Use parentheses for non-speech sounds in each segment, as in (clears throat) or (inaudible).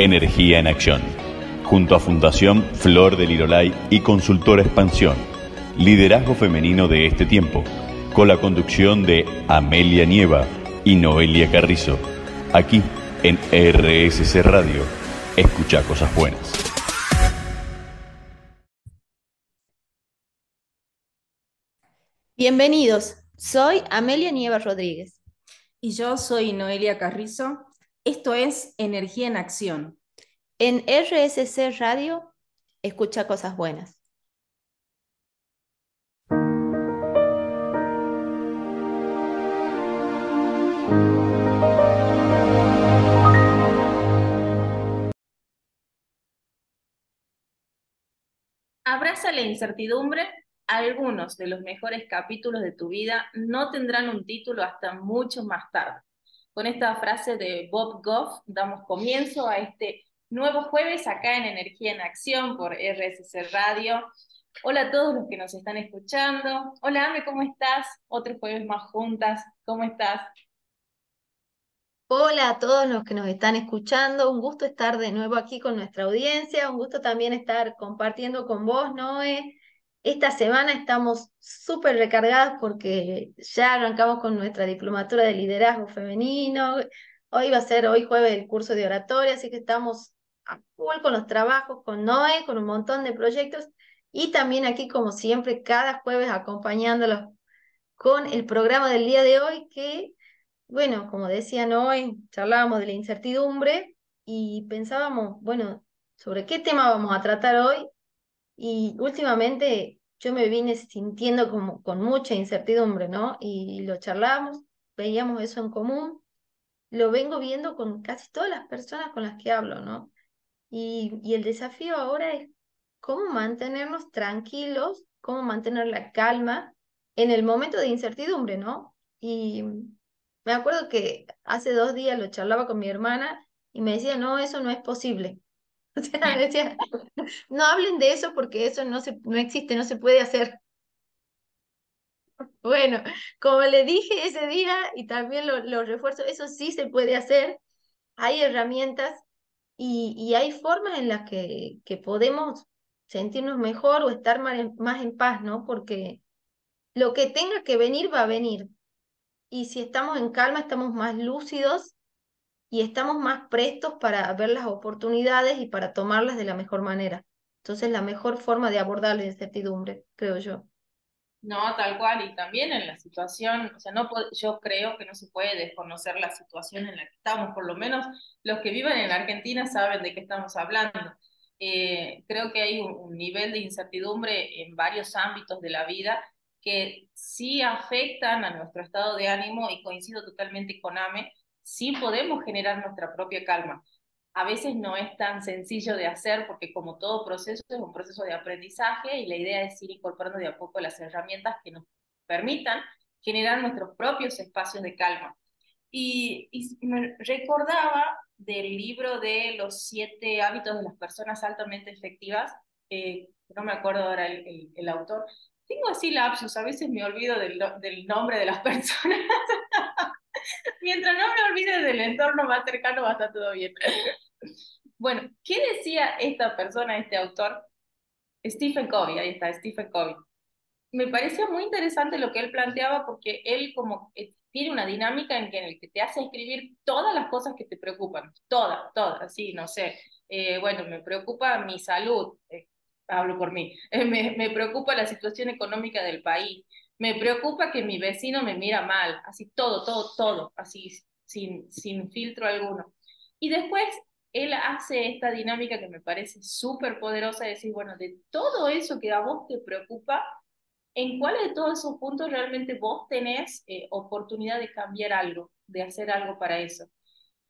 Energía en Acción, junto a Fundación Flor del Lirolay y Consultora Expansión, liderazgo femenino de este tiempo, con la conducción de Amelia Nieva y Noelia Carrizo, aquí en RSC Radio. Escucha cosas buenas. Bienvenidos, soy Amelia Nieva Rodríguez. Y yo soy Noelia Carrizo. Esto es Energía en Acción. En RSC Radio, escucha cosas buenas. Abraza la incertidumbre. Algunos de los mejores capítulos de tu vida no tendrán un título hasta mucho más tarde. Con esta frase de Bob Goff damos comienzo a este nuevo jueves acá en Energía en Acción por RSC Radio. Hola a todos los que nos están escuchando. Hola Ame, ¿cómo estás? Otro jueves más juntas. ¿Cómo estás? Hola a todos los que nos están escuchando. Un gusto estar de nuevo aquí con nuestra audiencia. Un gusto también estar compartiendo con vos, Noé. Esta semana estamos súper recargadas porque ya arrancamos con nuestra diplomatura de liderazgo femenino. Hoy va a ser hoy jueves el curso de oratoria, así que estamos a full con los trabajos, con Noé, con un montón de proyectos y también aquí, como siempre, cada jueves acompañándolos con el programa del día de hoy que, bueno, como decía Noé, charlábamos de la incertidumbre y pensábamos, bueno, sobre qué tema vamos a tratar hoy y últimamente yo me vine sintiendo como con mucha incertidumbre, ¿no? Y lo charlábamos, veíamos eso en común, lo vengo viendo con casi todas las personas con las que hablo, ¿no? Y, y el desafío ahora es cómo mantenernos tranquilos, cómo mantener la calma en el momento de incertidumbre, ¿no? Y me acuerdo que hace dos días lo charlaba con mi hermana y me decía, no, eso no es posible. (laughs) O sea, no hablen de eso porque eso no, se, no existe, no se puede hacer. Bueno, como le dije ese día y también lo, lo refuerzo, eso sí se puede hacer. Hay herramientas y, y hay formas en las que, que podemos sentirnos mejor o estar más más en paz, ¿no? Porque lo que tenga que venir va a venir. Y si estamos en calma, estamos más lúcidos y estamos más prestos para ver las oportunidades y para tomarlas de la mejor manera. Entonces, la mejor forma de abordar la incertidumbre, creo yo. No, tal cual, y también en la situación, o sea, no yo creo que no se puede desconocer la situación en la que estamos, por lo menos los que viven en Argentina saben de qué estamos hablando. Eh, creo que hay un, un, nivel de incertidumbre en varios ámbitos de la vida que sí afectan a nuestro estado de ánimo y coincido totalmente con Ame, sí podemos generar nuestra propia calma. A veces no es tan sencillo de hacer porque como todo proceso es un proceso de aprendizaje y la idea es ir incorporando de a poco las herramientas que nos permitan generar nuestros propios espacios de calma. Y, y me recordaba del libro de los siete hábitos de las personas altamente efectivas, eh, no me acuerdo ahora el, el, el, autor, tengo así lapsus, a veces me olvido del, del nombre de las (laughs) personas. Mientras no me olvide del entorno más cercano, va a estar todo bien. Bueno, ¿qué decía esta persona, este autor? Stephen Covey, ahí está, Stephen Covey. Me parecía muy interesante lo que él planteaba porque él como tiene una dinámica en, que, en el que te hace escribir todas las cosas que te preocupan, todas, todas, sí, no sé. Eh, bueno, me preocupa mi salud, eh, hablo por mí, (laughs) me, me preocupa la situación económica del país, me preocupa que mi vecino me mira mal, así todo, todo, todo, así sin, sin filtro alguno. Y después él hace esta dinámica que me parece súper poderosa de decir, bueno, de todo eso que a vos te preocupa, ¿en cuáles de todos esos puntos realmente vos tenés eh, oportunidad de cambiar algo, de hacer algo para eso?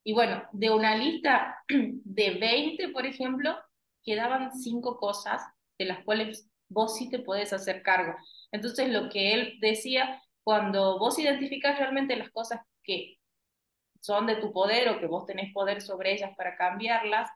Y bueno, de una lista (clears throat) de 20, por ejemplo, quedaban cinco cosas de las cuales vos sí te podés hacer cargo. Entonces, lo que él decía, cuando vos identificas realmente las cosas que son de tu poder o que vos tenés poder sobre ellas para cambiarlas,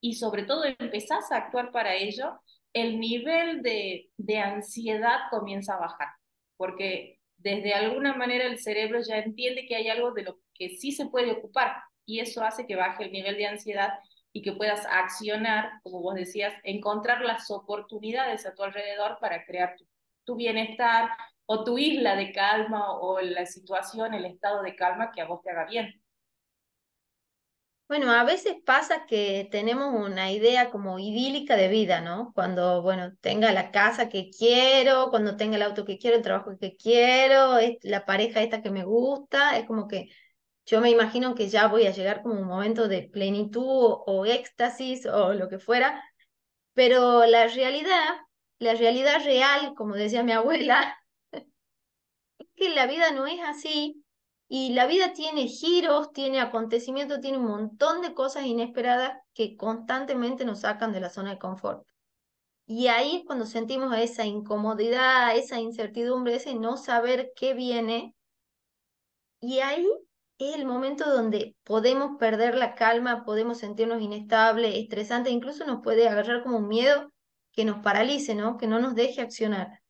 y sobre todo empezás a actuar para ello, el nivel de, de ansiedad comienza a bajar, porque desde alguna manera el cerebro ya entiende que hay algo de lo que sí se puede ocupar, y eso hace que baje el nivel de ansiedad y que puedas accionar, como vos decías, encontrar las oportunidades a tu alrededor para crear tu, tu bienestar o tu isla de calma o la situación, el estado de calma que a vos te haga bien. Bueno, a veces pasa que tenemos una idea como idílica de vida, ¿no? Cuando, bueno, tenga la casa que quiero, cuando tenga el auto que quiero, el trabajo que quiero, la pareja esta que me gusta, es como que yo me imagino que ya voy a llegar como un momento de plenitud o, éxtasis o lo que fuera, pero la realidad, la realidad real, como decía mi abuela, es (laughs) que la vida no es así y la vida tiene giros, tiene acontecimientos, tiene un montón de cosas inesperadas que constantemente nos sacan de la zona de confort. Y ahí es cuando sentimos esa incomodidad, esa incertidumbre, ese no saber qué viene. Y ahí es el momento donde podemos perder la calma, podemos sentirnos inestables, estresantes, incluso nos puede agarrar como un miedo que nos paralice, ¿no? Que no nos deje accionar.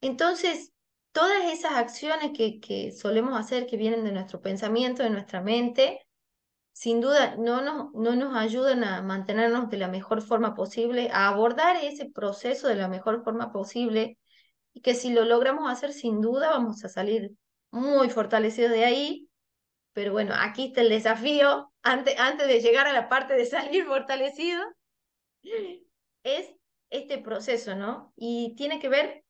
Entonces, todas esas acciones que, que solemos hacer, que vienen de nuestro pensamiento, de nuestra mente, sin duda no nos, no nos ayudan a mantenernos de la mejor forma posible, a abordar ese proceso de la mejor forma posible, y que si lo logramos hacer, sin duda vamos a salir muy fortalecidos de ahí. Pero bueno, aquí está el desafío, antes, antes de llegar a la parte de salir fortalecido, es este proceso, ¿no? Y tiene que ver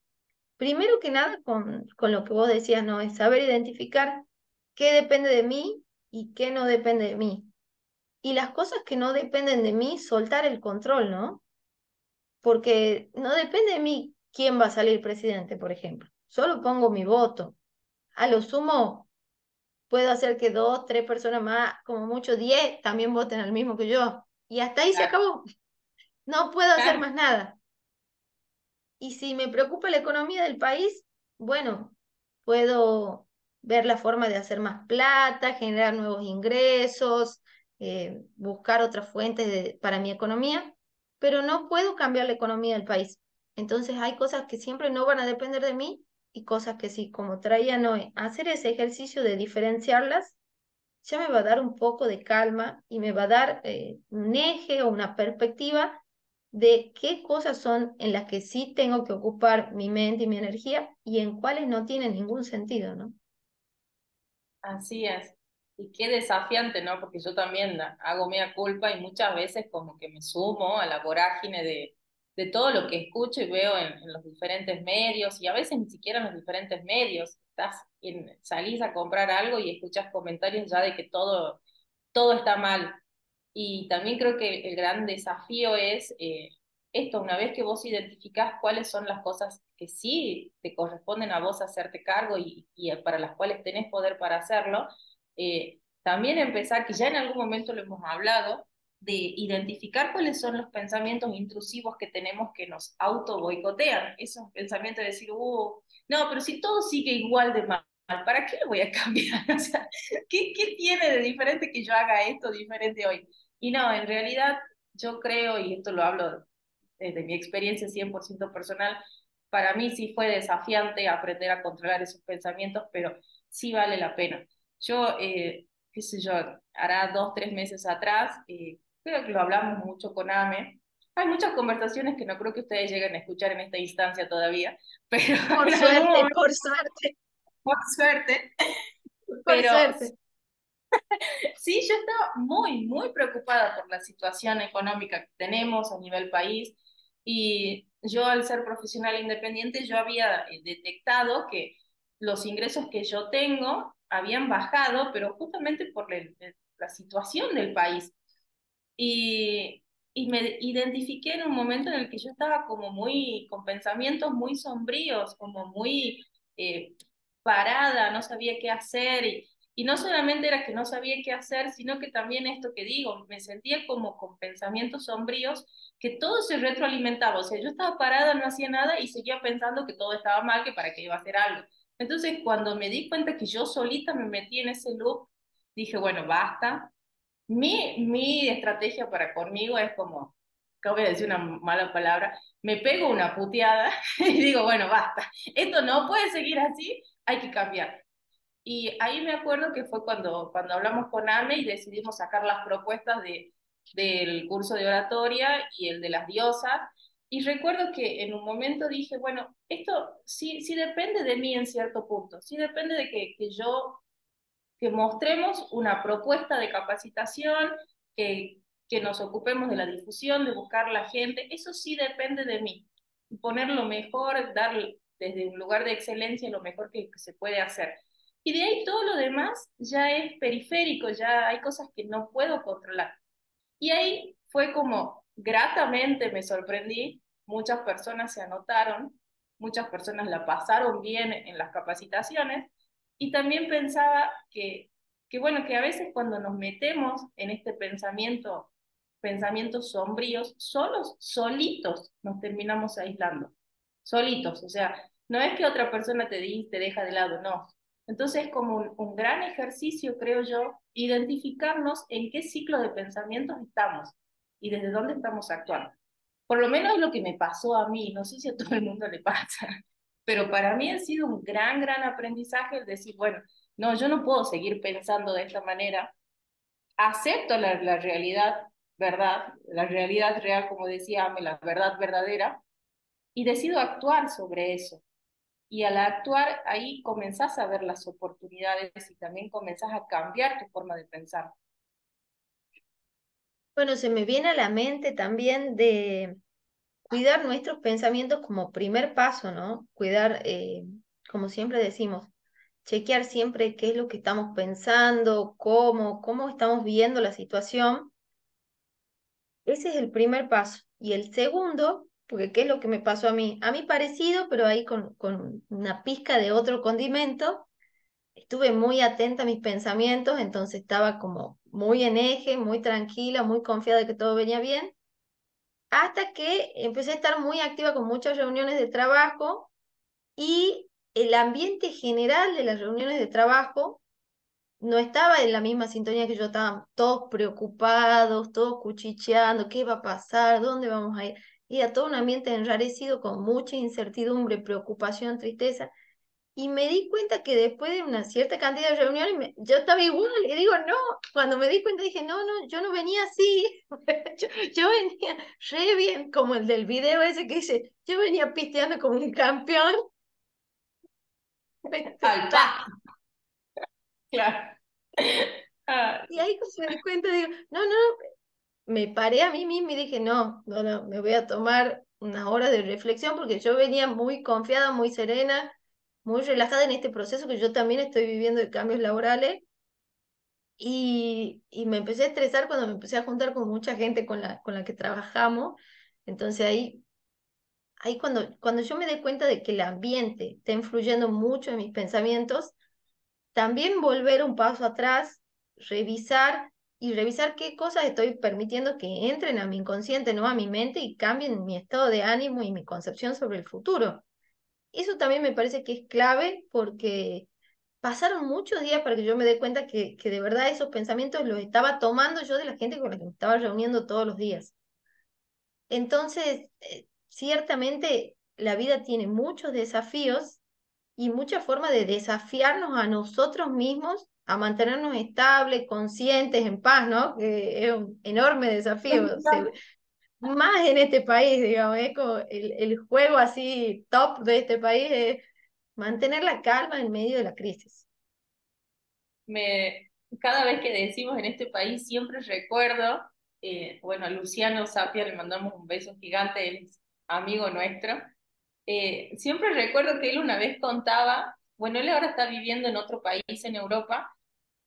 Primero que nada, con, con lo que vos decías, ¿no? Es saber identificar qué depende de mí y qué no depende de mí. Y las cosas que no dependen de mí, soltar el control, ¿no? Porque no depende de mí quién va a salir presidente, por ejemplo. Solo pongo mi voto. A lo sumo, puedo hacer que dos, tres personas más, como mucho diez, también voten al mismo que yo. Y hasta ahí se acabó. No puedo hacer más nada. Y si me preocupa la economía del país, bueno, puedo ver la forma de hacer más plata, generar nuevos ingresos, eh, buscar otras fuentes para mi economía, pero no puedo cambiar la economía del país. Entonces hay cosas que siempre no van a depender de mí y cosas que sí, como traía Noé, hacer ese ejercicio de diferenciarlas ya me va a dar un poco de calma y me va a dar eh, un eje o una perspectiva de qué cosas son en las que sí tengo que ocupar mi mente y mi energía y en cuáles no tienen ningún sentido, ¿no? Así es. Y qué desafiante, ¿no? Porque yo también hago mea culpa y muchas veces como que me sumo a la vorágine de, de todo lo que escucho y veo en, los diferentes medios y a veces ni siquiera en los diferentes medios. Estás en, salís a comprar algo y escuchas comentarios ya de que todo, todo está mal. Y también creo que el gran desafío es eh, esto, una vez que vos identificás cuáles son las cosas que sí te corresponden a vos hacerte cargo y, y para las cuales tenés poder para hacerlo, eh, también empezar, que ya en algún momento lo hemos hablado, de identificar cuáles son los pensamientos intrusivos que tenemos que nos auto boicotean. Esos pensamientos de decir, uh, no, pero si todo sigue igual de mal, ¿para qué lo voy a cambiar? (laughs) O sea, ¿qué, ¿qué tiene de diferente que yo haga esto diferente hoy? Y no, en realidad yo creo, y esto lo hablo desde mi experiencia 100% personal, para mí sí fue desafiante aprender a controlar esos pensamientos, pero sí vale la pena. Yo, eh, qué sé yo, hará dos, tres meses atrás, eh, creo que lo hablamos mucho con Ame. Hay muchas conversaciones que no creo que ustedes lleguen a escuchar en esta instancia todavía, (laughs) pero... Por suerte, por suerte. Por suerte. Por suerte. (laughs) sí, yo estaba muy, muy preocupada por la situación económica que tenemos a nivel país y yo al ser profesional independiente yo había eh, detectado que los ingresos que yo tengo habían bajado, pero justamente por la situación del país. Y, y me identifiqué en un momento en el que yo estaba como muy, con pensamientos muy sombríos, como muy eh, parada, no sabía qué hacer. Y, y no solamente era que no sabía qué hacer, sino que también esto que digo, me sentía como con pensamientos sombríos, que todo se retroalimentaba. O sea, yo estaba parada, no hacía nada y seguía pensando que todo estaba mal, que para qué iba a hacer algo. Entonces, cuando me di cuenta que yo solita me metí en ese loop, dije, bueno, basta. Mi, mi estrategia para conmigo es como, acabo de decir una mala palabra, me pego una puteada (laughs) y digo, bueno, basta. Esto no puede seguir así, hay que cambiar. Y ahí me acuerdo que fue cuando, cuando hablamos con AME y decidimos sacar las propuestas de del curso de oratoria y el de las diosas. Y recuerdo que en un momento dije, bueno, esto sí, sí depende de mí en cierto punto, sí depende de que, que yo, que mostremos una propuesta de capacitación, que, que nos ocupemos de la difusión, de buscar la gente, eso sí depende de mí. Poner lo mejor, dar desde un lugar de excelencia lo mejor que, que se puede hacer. Y de ahí todo lo demás ya es periférico, ya hay cosas que no puedo controlar. Y ahí fue como gratamente me sorprendí, muchas personas se anotaron, muchas personas la pasaron bien en las capacitaciones y también pensaba que, que bueno, que a veces cuando nos metemos en este pensamiento, pensamientos sombríos, solos, solitos nos terminamos aislando, solitos, o sea, no es que otra persona te, te deja de lado, no. Entonces es como un, gran ejercicio, creo yo, identificarnos en qué ciclo de pensamientos estamos y desde dónde estamos actuando. Por lo menos es lo que me pasó a mí, no sé si a todo el mundo le (laughs) pasa, pero para mí ha sido un gran, gran aprendizaje el decir, bueno, no, yo no puedo seguir pensando de esta manera, acepto la, la realidad, verdad, la realidad real, como decía la verdad verdadera, y decido actuar sobre eso. Y al actuar ahí comenzás a ver las oportunidades y también comenzás a cambiar tu forma de pensar. Bueno, se me viene a la mente también de cuidar nuestros pensamientos como primer paso, ¿no? Cuidar, eh, como siempre decimos, chequear siempre qué es lo que estamos pensando, cómo, cómo estamos viendo la situación. Ese es el primer paso. Y el segundo, porque qué es lo que me pasó a mí, a mí parecido, pero ahí con, con una pizca de otro condimento, estuve muy atenta a mis pensamientos, entonces estaba como muy en eje, muy tranquila, muy confiada de que todo venía bien, hasta que empecé a estar muy activa con muchas reuniones de trabajo y el ambiente general de las reuniones de trabajo no estaba en la misma sintonía que yo, estaban todos preocupados, todos cuchicheando, qué va a pasar, dónde vamos a ir. Y a todo un ambiente enrarecido con mucha incertidumbre, preocupación, tristeza. Y me di cuenta que después de una cierta cantidad de reuniones, yo estaba igual. Y digo, no, cuando me di cuenta dije, no, no, yo no venía así. (laughs) yo, venía re bien, como el del video ese que dice, yo venía pisteando como un campeón. (laughs) Claro. Y ahí cuando me di cuenta, digo, no, no, me paré a mí misma y dije, no, no, no, me voy a tomar unas horas de reflexión porque yo venía muy confiada, muy serena, muy relajada en este proceso que yo también estoy viviendo de cambios laborales. Y, y me empecé a estresar cuando me empecé a juntar con mucha gente con la, con la que trabajamos. Entonces ahí, ahí cuando, cuando yo me di cuenta de que el ambiente está influyendo mucho en mis pensamientos, también volver un paso atrás, revisar y revisar qué cosas estoy permitiendo que entren a mi inconsciente, no a mi mente y cambien mi estado de ánimo y mi concepción sobre el futuro. Eso también me parece que es clave porque pasaron muchos días para que yo me dé cuenta que, que de verdad esos pensamientos los estaba tomando yo de la gente con la que me estaba reuniendo todos los días. Entonces, eh, ciertamente la vida tiene muchos desafíos y muchas formas de desafiarnos a nosotros mismos a mantenernos estables, conscientes, en paz, ¿no? Que es un enorme desafío más en este país, digamos, es como el, el juego así top de este país es mantener la calma en medio de la crisis. Me, cada vez que decimos en este país siempre recuerdo, eh, bueno, a Luciano Sapia le mandamos un beso gigante, él es amigo nuestro, eh, siempre recuerdo que él una vez contaba, bueno, él ahora está viviendo en otro país en Europa,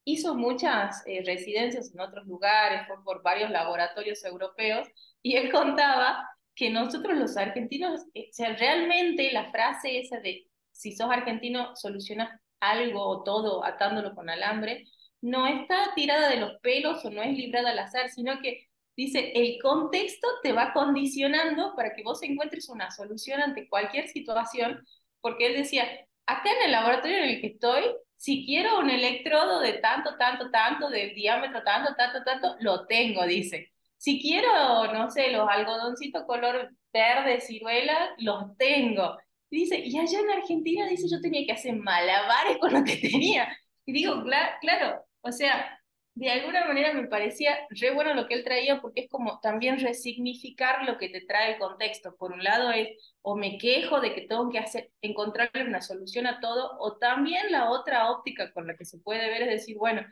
hizo muchas eh, residencias en otros lugares, fue por varios laboratorios europeos, y él contaba que nosotros los argentinos, eh, o sea, realmente la frase esa de si sos argentino solucionas algo o todo atándolo con alambre, no está tirada de los pelos o no es librada al azar, sino que dice, el contexto te va condicionando para que vos encuentres una solución ante cualquier situación, porque él decía, acá en el laboratorio en el que estoy, si quiero un electrodo de tanto, tanto, tanto, de diámetro tanto, tanto, tanto, lo tengo, dice. Si quiero, no sé, los algodoncitos color verde, ciruela, los tengo. dice, y allá en Argentina, dice, yo tenía que hacer malabares con lo que tenía. Y digo, claro, o sea, de alguna manera me parecía re bueno lo que él traía porque es como también resignificar lo que te trae el contexto. Por un lado es o me quejo de que tengo que hacer, encontrarle una solución a todo, o también la otra óptica con la que se puede ver es decir, bueno,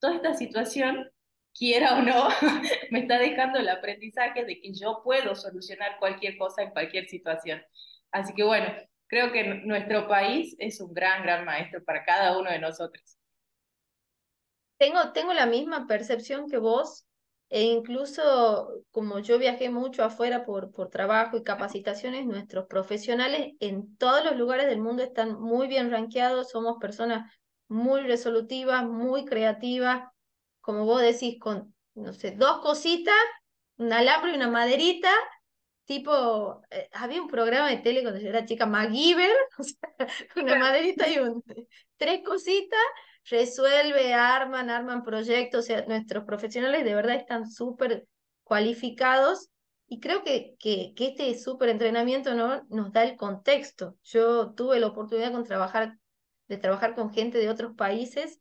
toda esta situación, quiera o no, (laughs) me está dejando el aprendizaje de que yo puedo solucionar cualquier cosa en cualquier situación. Así que bueno, creo que nuestro país es un gran, gran maestro para cada uno de nosotros. Tengo, tengo la misma percepción que vos, e incluso como yo viajé mucho afuera por, por trabajo y capacitaciones, nuestros profesionales en todos los lugares del mundo están muy bien rankeados, somos personas muy resolutivas, muy creativas, como vos decís, con, no sé, dos cositas, un alambre y una maderita, tipo, eh, había un programa de tele cuando yo era chica, MacGyver, (laughs) o sea, una maderita y un, tres cositas, resuelve, arman, arman proyectos, o sea, nuestros profesionales de verdad están súper cualificados y creo que, que, este súper entrenamiento ¿no? nos da el contexto. Yo tuve la oportunidad con trabajar, de trabajar con gente de otros países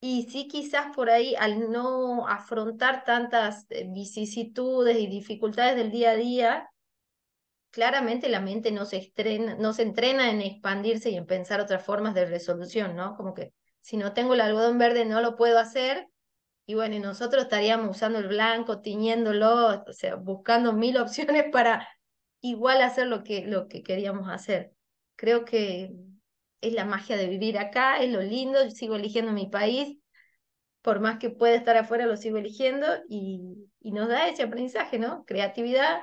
y sí quizás por ahí al no afrontar tantas eh, vicisitudes y dificultades del día a día, claramente la mente no se, estrena, no se entrena en expandirse y en pensar otras formas de resolución, ¿no? Como que si no tengo el algodón verde no lo puedo hacer. Y bueno, nosotros estaríamos usando el blanco, tiñéndolo, o sea, buscando mil (laughs) opciones para igual hacer lo que, lo que queríamos hacer. Creo que es la magia de vivir acá, es lo lindo, sigo eligiendo mi país, por más que pueda estar afuera, lo sigo eligiendo y, y nos da ese aprendizaje, ¿no? Creatividad,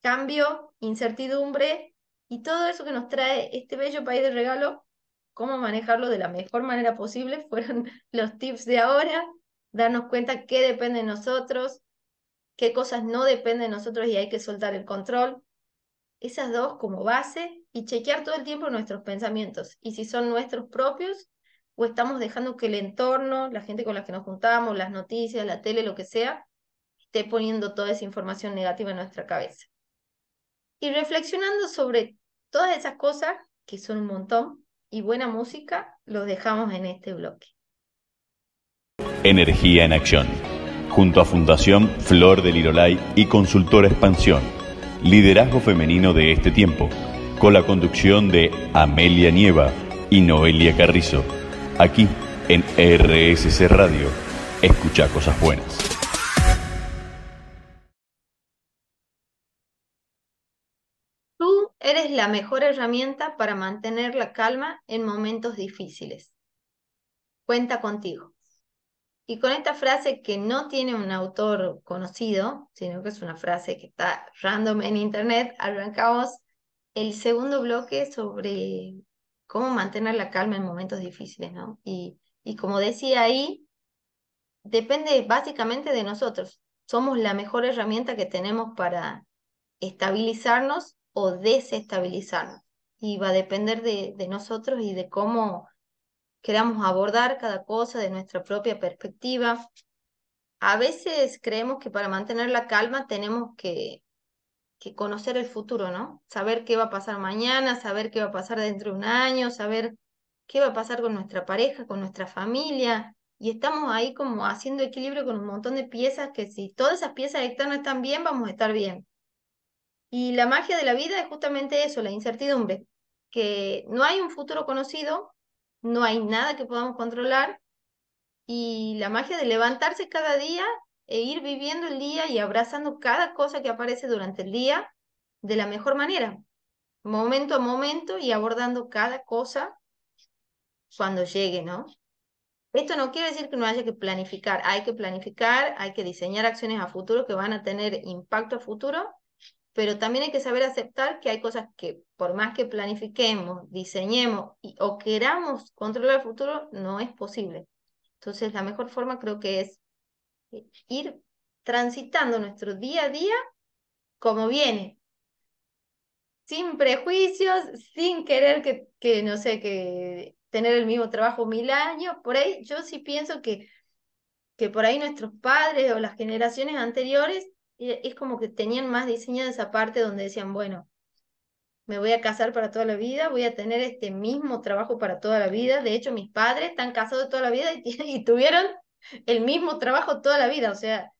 cambio, incertidumbre y todo eso que nos trae este bello país de regalo cómo manejarlo de la mejor manera posible (laughs) fueron los tips de ahora, darnos cuenta qué depende de nosotros, qué cosas no dependen de nosotros y hay que soltar el control. Esas dos como base y chequear todo el tiempo nuestros pensamientos y si son nuestros propios o estamos dejando que el entorno, la gente con la que nos juntamos, las noticias, la tele, lo que sea, esté poniendo toda esa información negativa en nuestra cabeza. Y reflexionando sobre todas esas cosas, que son un montón, y buena música, los dejamos en este bloque. Energía en acción. Junto a Fundación Flor del Irolay y Consultora Expansión. Liderazgo femenino de este tiempo. Con la conducción de Amelia Nieva y Noelia Carrizo. Aquí en RSC Radio. Escucha cosas buenas. La mejor herramienta para mantener la calma en momentos difíciles. Cuenta contigo. Y con esta frase que no tiene un autor conocido, sino que es una frase que está random en internet, arrancamos el segundo bloque sobre cómo mantener la calma en momentos difíciles, ¿no? Y, y como decía ahí, depende básicamente de nosotros. Somos la mejor herramienta que tenemos para estabilizarnos o desestabilizarnos. Y va a depender de, nosotros y de cómo queramos abordar cada cosa de nuestra propia perspectiva. A veces creemos que para mantener la calma tenemos que, conocer el futuro, ¿no? Saber qué va a pasar mañana, saber qué va a pasar dentro de un año, saber qué va a pasar con nuestra pareja, con nuestra familia. Y estamos ahí como haciendo equilibrio con un montón de piezas que si todas esas piezas están bien, vamos a estar bien. Y la magia de la vida es justamente eso, la incertidumbre, que no hay un futuro conocido, no hay nada que podamos controlar y la magia de levantarse cada día e ir viviendo el día y abrazando cada cosa que aparece durante el día de la mejor manera, momento a momento y abordando cada cosa cuando llegue, ¿no? Esto no quiere decir que no haya que planificar, hay que planificar, hay que diseñar acciones a futuro que van a tener impacto a futuro, pero también hay que saber aceptar que hay cosas que por más que planifiquemos, diseñemos o queramos controlar el futuro, no es posible. Entonces, la mejor forma creo que es eh, ir transitando nuestro día a día como viene, sin prejuicios, sin querer que, que, no sé, que tener el mismo trabajo mil años. Por ahí yo sí pienso que, que por ahí nuestros padres o las generaciones anteriores es como que tenían más diseñada esa parte donde decían, bueno, me voy a casar para toda la vida, voy a tener este mismo trabajo para toda la vida. De hecho, mis padres están casados toda la vida y, tuvieron el mismo trabajo toda la vida, o sea,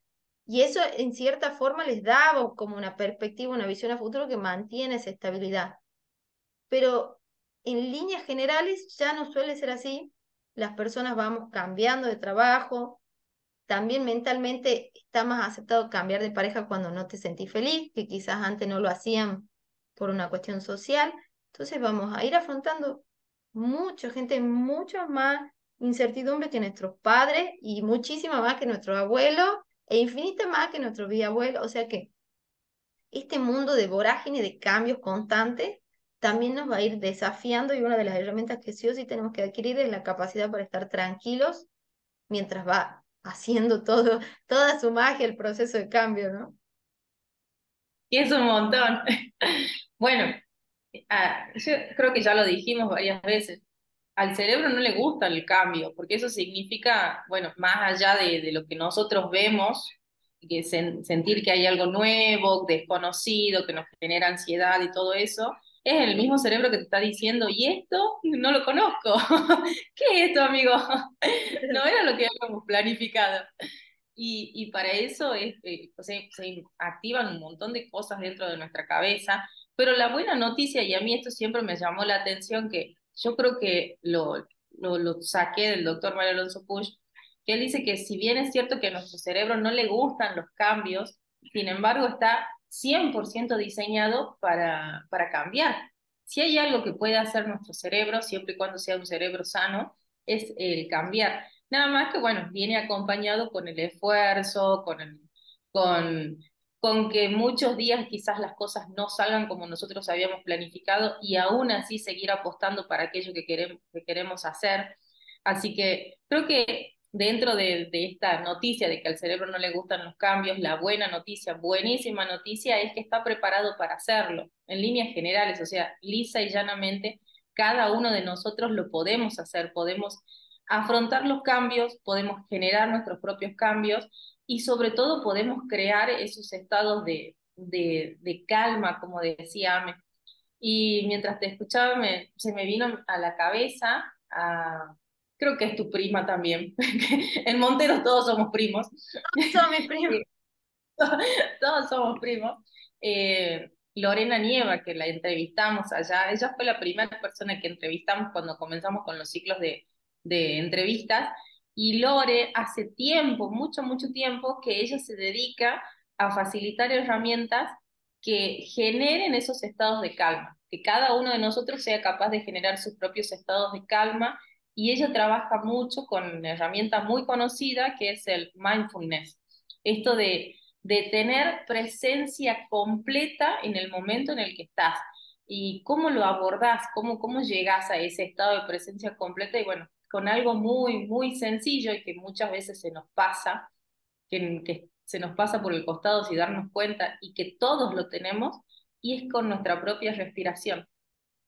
y eso en cierta forma les da como una perspectiva, una visión a futuro que mantiene esa estabilidad. Pero en líneas generales ya no suele ser así, las personas vamos cambiando de trabajo, también mentalmente está más aceptado cambiar de pareja cuando no te sentís feliz, que quizás antes no lo hacían por una cuestión social. Entonces vamos a ir afrontando mucha gente, mucho más incertidumbre que nuestros padres y muchísima más que nuestros abuelos e infinita más que nuestros bisabuelos. O sea que este mundo de vorágine, de cambios constantes, también nos va a ir desafiando y una de las herramientas que sí o sí tenemos que adquirir es la capacidad para estar tranquilos mientras va haciendo todo, toda su magia el proceso de cambio, ¿no? Y es un montón. (laughs) Bueno, ah, yo creo que ya lo dijimos varias veces. Al cerebro no le gusta el cambio, porque eso significa, bueno, más allá de, lo que nosotros vemos, que sentir que hay algo nuevo, desconocido, que nos genera ansiedad y todo eso, es el mismo cerebro que te está diciendo, ¿y esto? No lo conozco. (laughs) ¿Qué es esto, amigo? (laughs) no era lo que habíamos planificado. Y, y para eso es, eh, se, se activan un montón de cosas dentro de nuestra cabeza, pero la buena noticia, y a mí esto siempre me llamó la atención, que yo creo que lo, lo, saqué del doctor Mario Alonso Push, que él dice que si bien es cierto que a nuestro cerebro no le gustan los cambios, sin embargo está 100% diseñado para, para cambiar. Si hay algo que puede hacer nuestro cerebro, siempre y cuando sea un cerebro sano, es el cambiar. Nada más que, bueno, viene acompañado con el esfuerzo, con, el, con, con que muchos días quizás las cosas no salgan como nosotros habíamos planificado y aún así seguir apostando para aquello que queremos, que queremos hacer. Así que creo que dentro de, esta noticia de que al cerebro no le gustan los cambios, la buena noticia, buenísima noticia es que está preparado para hacerlo, en líneas generales, o sea, lisa y llanamente, cada uno de nosotros lo podemos hacer, podemos afrontar los cambios, podemos generar nuestros propios cambios y sobre todo podemos crear esos estados de, de, calma, como decía Ame. Y mientras te escuchaba, se me vino a la cabeza a creo que es tu prima también. (laughs) en Monteros todos somos primos. Todos somos primos. (laughs) todos somos primos. Eh, Lorena Nieva, que la entrevistamos allá, ella fue la primera persona que entrevistamos cuando comenzamos con los ciclos de, de entrevistas. Y Lore hace tiempo, mucho, mucho tiempo, que ella se dedica a facilitar herramientas que generen esos estados de calma, que cada uno de nosotros sea capaz de generar sus propios estados de calma y ella trabaja mucho con una herramienta muy conocida que es el mindfulness. Esto de, de tener presencia completa en el momento en el que estás. ¿Y cómo lo abordás? ¿Cómo, cómo llegas a ese estado de presencia completa? Y bueno, con algo muy, muy sencillo y que muchas veces se nos pasa, que, que se nos pasa por el costado sin darnos cuenta y que todos lo tenemos, y es con nuestra propia respiración.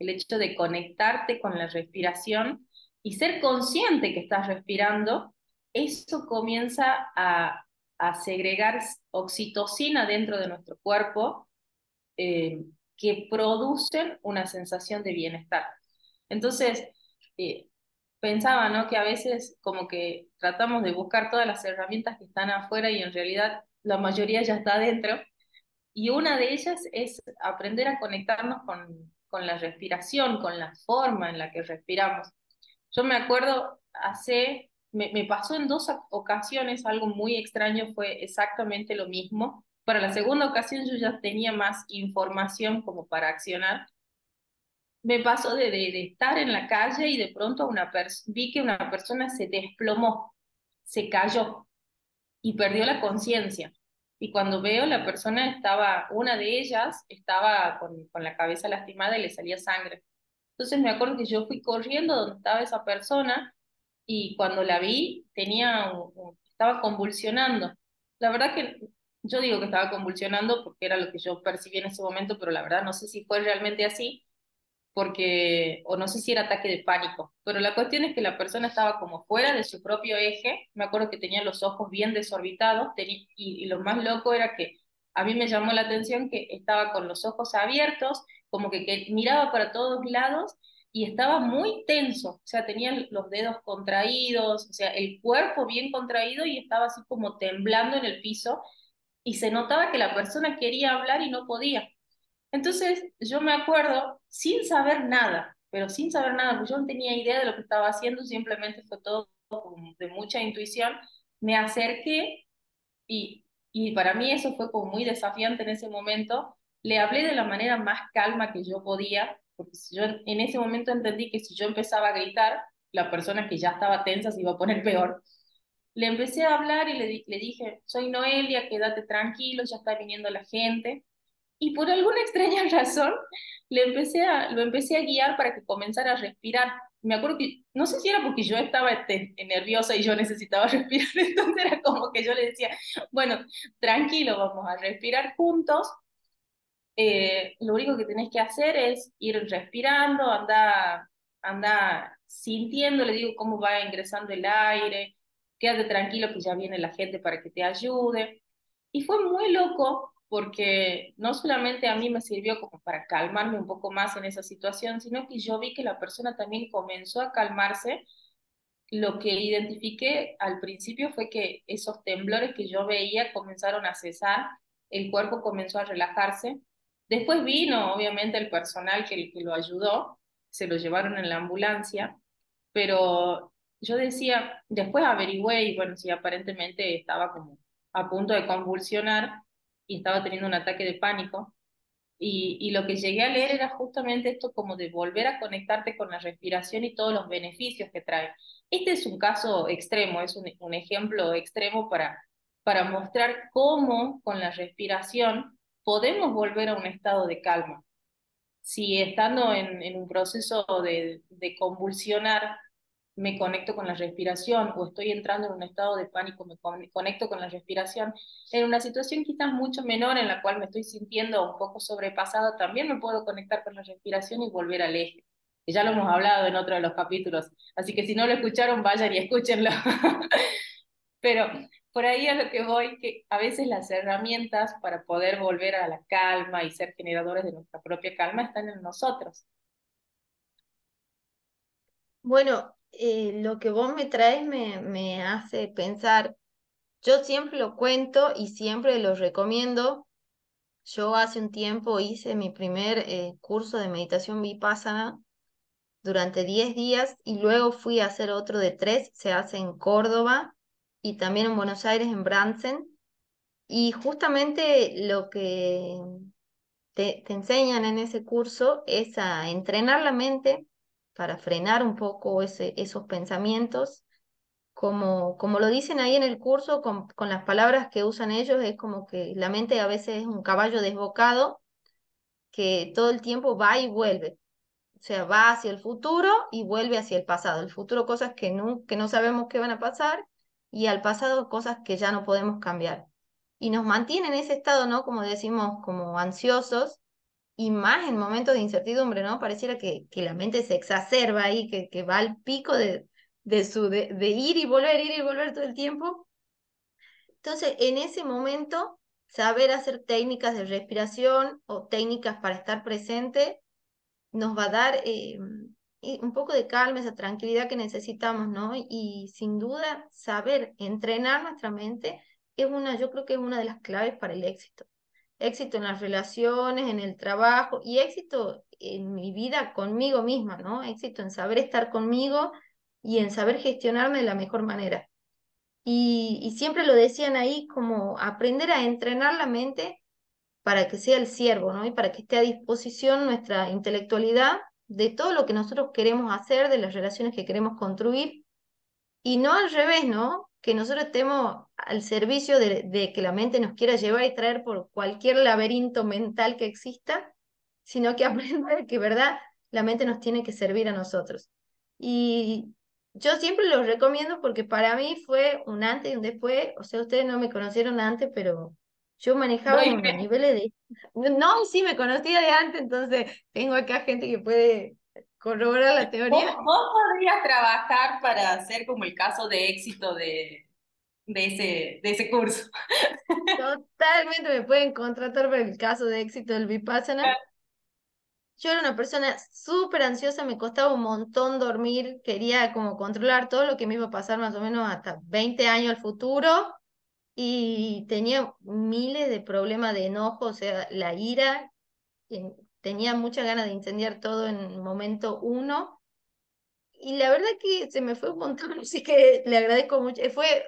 El hecho de conectarte con la respiración y ser consciente que estás respirando, eso comienza a, segregar oxitocina dentro de nuestro cuerpo eh, que producen una sensación de bienestar. Entonces, eh, pensaba ¿no? que a veces como que tratamos de buscar todas las herramientas que están afuera y en realidad la mayoría ya está adentro. Y una de ellas es aprender a conectarnos con, con la respiración, con la forma en la que respiramos. Yo me acuerdo, hace, me, me pasó en dos ocasiones algo muy extraño, fue exactamente lo mismo. Para la segunda ocasión yo ya tenía más información como para accionar. Me pasó de, de, estar en la calle y de pronto una vi que una persona se desplomó, se cayó y perdió la conciencia. Y cuando veo la persona estaba, una de ellas estaba con, con la cabeza lastimada y le salía sangre. Entonces me acuerdo que yo fui corriendo donde estaba esa persona y cuando la vi tenía, estaba convulsionando. La verdad que yo digo que estaba convulsionando porque era lo que yo percibí en ese momento, pero la verdad no sé si fue realmente así, porque, o no sé si era ataque de pánico, pero la cuestión es que la persona estaba como fuera de su propio eje, me acuerdo que tenía los ojos bien desorbitados, y, y lo más loco era que a mí me llamó la atención que estaba con los ojos abiertos como que, miraba para todos lados y estaba muy tenso, o sea, tenía los dedos contraídos, o sea, el cuerpo bien contraído y estaba así como temblando en el piso y se notaba que la persona quería hablar y no podía. Entonces yo me acuerdo, sin saber nada, pero sin saber nada, porque yo no tenía idea de lo que estaba haciendo, simplemente fue todo de mucha intuición, me acerqué y, y para mí eso fue como muy desafiante en ese momento. Le hablé de la manera más calma que yo podía, porque yo en ese momento entendí que si yo empezaba a gritar, la persona que ya estaba tensa se iba a poner (laughs) peor. Le empecé a hablar y le, dije, soy Noelia, quédate tranquilo, ya está viniendo la gente. Y por alguna (laughs) extraña razón, le empecé a, lo empecé a guiar para que comenzara a respirar. Me acuerdo que, no sé si era porque yo estaba este, nerviosa y yo necesitaba (laughs) respirar, entonces era como que yo le decía, bueno, tranquilo, vamos a respirar juntos. Eh, lo único que tenés que hacer es ir respirando, anda, anda sintiendo, le digo cómo va ingresando el aire, quédate tranquilo que ya viene la gente para que te ayude. Y fue muy loco porque no solamente a mí me sirvió como para calmarme un poco más en esa situación, sino que yo vi que la persona también comenzó a calmarse. Lo que identifiqué al principio fue que esos temblores que yo veía comenzaron a cesar, el cuerpo comenzó a relajarse. Después vino, obviamente, el personal que, lo ayudó, se lo llevaron en la ambulancia, pero yo decía, después averigüé y bueno, sí, aparentemente estaba como a punto de convulsionar, y estaba teniendo un ataque de pánico. Y, y, lo que llegué a leer era justamente esto como de volver a conectarte con la respiración y todos los beneficios que trae. Este es un caso extremo, es un, un ejemplo extremo para, para mostrar cómo con la respiración podemos volver a un estado de calma. Si estando en, en un proceso de, de convulsionar me conecto con la respiración o estoy entrando en un estado de pánico, me conecto con la respiración, en una situación quizás mucho menor en la cual me estoy sintiendo un poco sobrepasado, también me puedo conectar con la respiración y volver al eje. Ya lo hemos hablado en otro de los capítulos, así que si no lo escucharon, vayan y escúchenlo. (laughs) Pero por ahí a lo que voy, que a veces las herramientas para poder volver a la calma y ser generadores de nuestra propia calma están en nosotros. Bueno, eh, lo que vos me traes me, me hace pensar, yo siempre lo cuento y siempre lo recomiendo. Yo hace un tiempo hice mi primer eh, curso de meditación vipassana durante 10 días y luego fui a hacer otro de 3, se hace en Córdoba y también en Buenos Aires, en Bransen. Y justamente lo que te, enseñan en ese curso es a entrenar la mente para frenar un poco esos pensamientos. Como, como lo dicen ahí en el curso, con, con las palabras que usan ellos, es como que la mente a veces es un caballo desbocado que todo el tiempo va y vuelve. O sea, va hacia el futuro y vuelve hacia el pasado. El futuro cosas que no, que no sabemos qué van a pasar y al pasado cosas que ya no podemos cambiar. Y nos mantiene en ese estado, ¿no? Como decimos, como ansiosos y más en momentos de incertidumbre, ¿no? Pareciera que, que la mente se exacerba ahí, que, que va al pico de, de, su, de, de ir y volver, ir y volver todo el tiempo. Entonces, en ese momento, saber hacer técnicas de respiración o técnicas para estar presente nos va a dar eh, un poco de calma, esa tranquilidad que necesitamos, ¿no? Y sin duda, saber entrenar nuestra mente es una, yo creo que es una de las claves para el éxito éxito en las relaciones, en el trabajo y éxito en mi vida conmigo misma, ¿no? Éxito en saber estar conmigo y en saber gestionarme de la mejor manera. Y, y siempre lo decían ahí como aprender a entrenar la mente para que sea el siervo, ¿no? Y para que esté a disposición nuestra intelectualidad de todo lo que nosotros queremos hacer, de las relaciones que queremos construir, y no al revés, ¿no? que nosotros estemos al servicio de, que la mente nos quiera llevar y traer por cualquier laberinto mental que exista, sino que (laughs) aprenda que, ¿verdad? La mente nos tiene que servir a nosotros. Y yo siempre lo recomiendo porque para mí fue un antes y un después. O sea, ustedes no me conocieron antes, pero yo manejaba unos niveles de... No, sí, me conocía de antes, entonces tengo acá gente que puede corroborar la teoría. ¿Vos, podrías trabajar para hacer como el caso de éxito de, de, ese, de ese curso. (laughs) Totalmente me pueden contratar para el caso de éxito del Vipassana. yo era una persona súper ansiosa, me costaba un montón dormir, quería como controlar todo lo que me iba a pasar más o menos hasta 20 años al futuro y tenía miles de problemas de enojo, o sea, la ira, tenía muchas ganas de incendiar todo en momento uno. Y la verdad que se me fue un montón, (laughs) así que le agradezco mucho. Fue,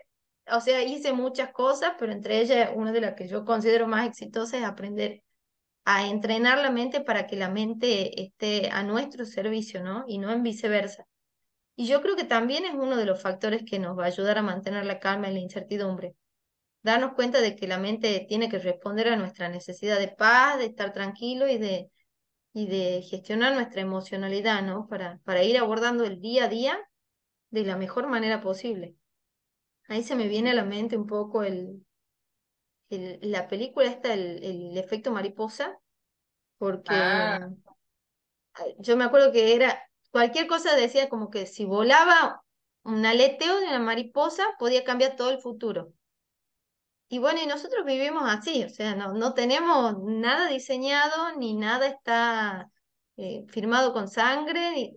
o sea, hice muchas cosas, pero entre ellas una de las que yo considero más exitosas es aprender a entrenar la mente para que la mente esté a nuestro servicio, ¿no? Y no en viceversa. Y yo creo que también es uno de los factores que nos va a ayudar a mantener la calma en la incertidumbre darnos cuenta de que la mente tiene que responder a nuestra necesidad de paz, de estar tranquilo y de, y de gestionar nuestra emocionalidad, ¿no? Para, para ir abordando el día a día de la mejor manera posible. Ahí se me viene a la mente un poco el, el la película esta, el, el efecto mariposa, porque Ah, yo me acuerdo que era, cualquier cosa decía como que si volaba un aleteo de una mariposa podía cambiar todo el futuro. Y bueno, y nosotros vivimos así, o sea, no, no tenemos nada diseñado, ni nada está eh, firmado con sangre.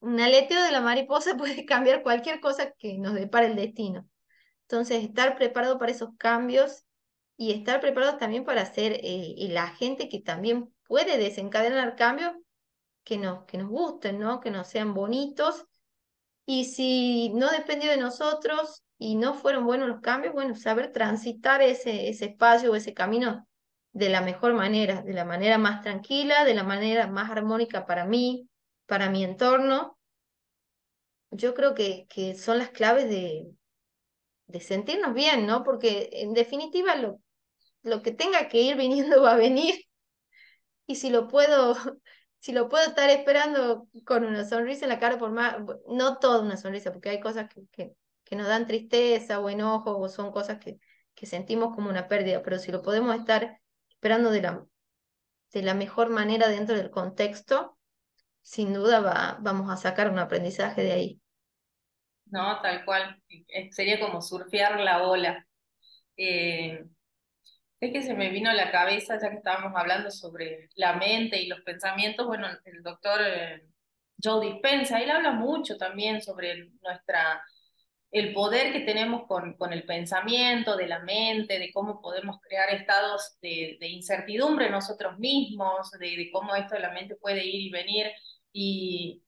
Un aleteo de la mariposa (laughs) puede cambiar cualquier cosa que nos depare el destino. Entonces, estar preparado para esos cambios y estar preparado también para ser eh, el agente que también puede desencadenar cambios que nos, que nos gusten, ¿no? Que nos sean bonitos y si no dependió de nosotros y no fueron buenos los cambios, bueno, saber transitar ese, ese espacio o ese camino de la mejor manera, de la manera más tranquila, de la manera más armónica para mí, para mi entorno. Yo creo que, que son las claves de, de sentirnos bien, ¿no? Porque en definitiva lo, lo que tenga que ir viniendo (laughs) va a venir y si lo puedo, (laughs) si lo puedo estar esperando con una sonrisa en la cara, por más, no toda una sonrisa, porque hay cosas que, que, que nos dan tristeza o enojo, o son cosas que, que sentimos como una pérdida, pero si lo podemos estar esperando de la, de la mejor manera dentro del contexto, sin duda va, vamos a sacar un aprendizaje de ahí. no, tal cual. Eh, Sería como surfear la ola. Eh, es que se me vino a la cabeza, ya que estábamos hablando sobre la mente y los pensamientos, bueno, el doctor eh, Joe Dispenza, él habla mucho también sobre nuestra, el poder que tenemos con, con el pensamiento, de la mente, de cómo podemos crear estados de, de incertidumbre nosotros mismos, de, de cómo esto de la mente puede ir y venir. Y,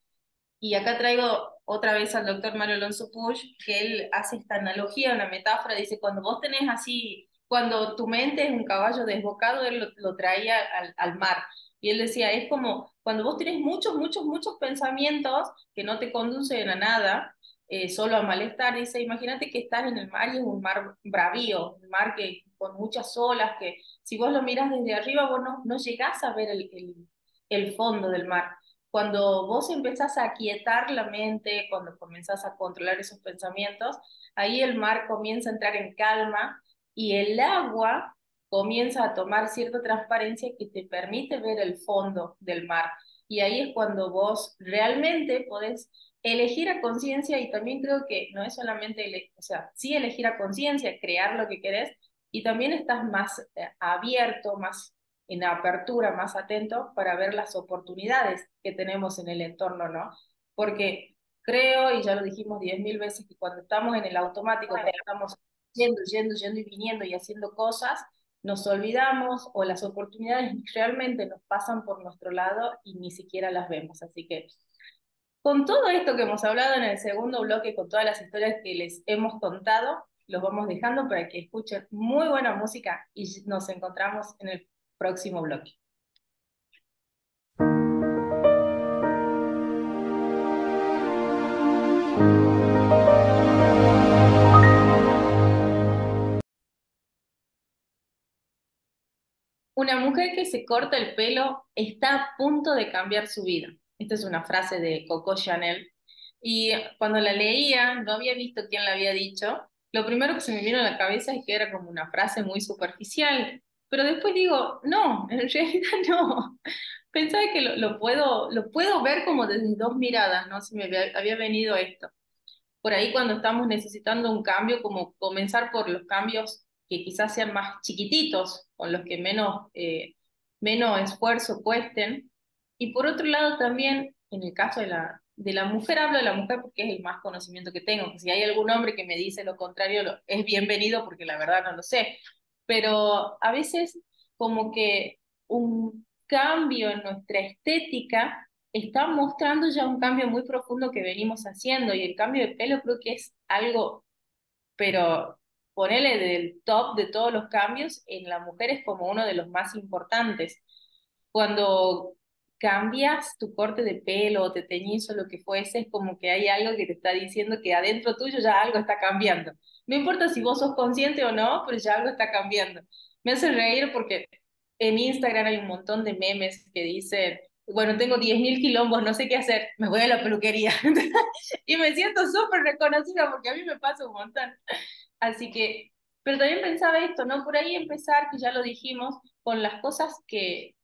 y acá traigo otra vez al doctor Mario Alonso Puig, que él hace esta analogía, una metáfora, dice, cuando vos tenés así, cuando tu mente es un caballo desbocado, él lo, lo traía al, al mar. Y él decía, es como cuando vos tenés muchos, muchos, muchos pensamientos que no te conducen a nada, eh, solo a malestar, dice, imagínate que estás en el mar y es un mar bravío, un mar que con muchas olas, que si vos lo miras desde arriba, vos no, no llegás a ver el, el, el fondo del mar cuando vos empezás a aquietar la mente, cuando comenzás a controlar esos pensamientos, ahí el mar comienza a entrar en calma y el agua comienza a tomar cierta transparencia que te permite ver el fondo del mar. Y ahí es cuando vos realmente podés elegir a conciencia y también creo que no es solamente, o sea, sí elegir a conciencia, crear lo que querés y también estás más eh, abierto, más en apertura, más atento para ver las oportunidades que tenemos en el entorno, ¿no? Porque creo, y ya lo dijimos diez mil veces, que cuando estamos en el automático, cuando estamos yendo, yendo, yendo y viniendo y haciendo cosas, nos olvidamos o las oportunidades realmente nos pasan por nuestro lado y ni siquiera las vemos. Así que con todo esto que hemos hablado en el segundo bloque, con todas las historias que les hemos contado, los vamos dejando para que escuchen muy buena música y nos encontramos en el próximo bloque. Una mujer que se corta el pelo está a punto de cambiar su vida. Esta es una frase de Coco Chanel. Y cuando la leía, no había visto quién la había dicho. Lo primero que se me vino a la cabeza es que era como una frase muy superficial. Pero después digo, no, en (laughs) realidad no. Pensaba que lo, puedo, lo puedo ver como desde dos miradas, ¿no? Si me había, había venido esto. Por ahí cuando estamos necesitando un cambio, como comenzar por los cambios que quizás sean más chiquititos, con los que menos, eh, menos esfuerzo cuesten, Y por otro lado también, en el caso de la, de la mujer, hablo de la mujer porque es el más conocimiento que tengo, que si hay algún hombre que me dice lo contrario, es bienvenido porque la verdad no lo sé, pero a veces como que un cambio en nuestra estética está mostrando ya un cambio muy profundo que venimos haciendo y el cambio de pelo creo que es algo, pero ponele del top de todos los cambios, en la mujer es como uno de los más importantes. Cuando cambias tu corte de pelo o te teñís o lo que fuese, es como que hay algo que te está diciendo que adentro tuyo ya algo está cambiando. No importa si vos sos consciente o no, pero ya algo está cambiando. Me hace reír porque en Instagram hay un montón de memes que dicen, bueno, tengo 10.000 quilombos, no sé qué hacer, me voy a la peluquería. (laughs) y me siento súper reconocida porque a mí me pasa un montón. Así que, pero también pensaba esto, ¿no? Por ahí empezar, que ya lo dijimos, con las cosas que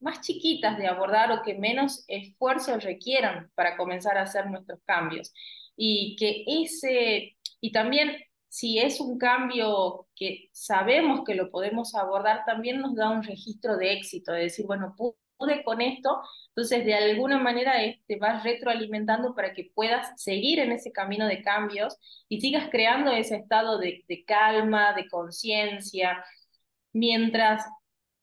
más chiquitas de abordar o que menos esfuerzo requieran para comenzar a hacer nuestros cambios. Y que ese, y también si es un cambio que sabemos que lo podemos abordar, también nos da un registro de éxito, de decir, bueno, pude con esto, entonces de alguna manera te vas retroalimentando para que puedas seguir en ese camino de cambios y sigas creando ese estado de, de calma, de conciencia, mientras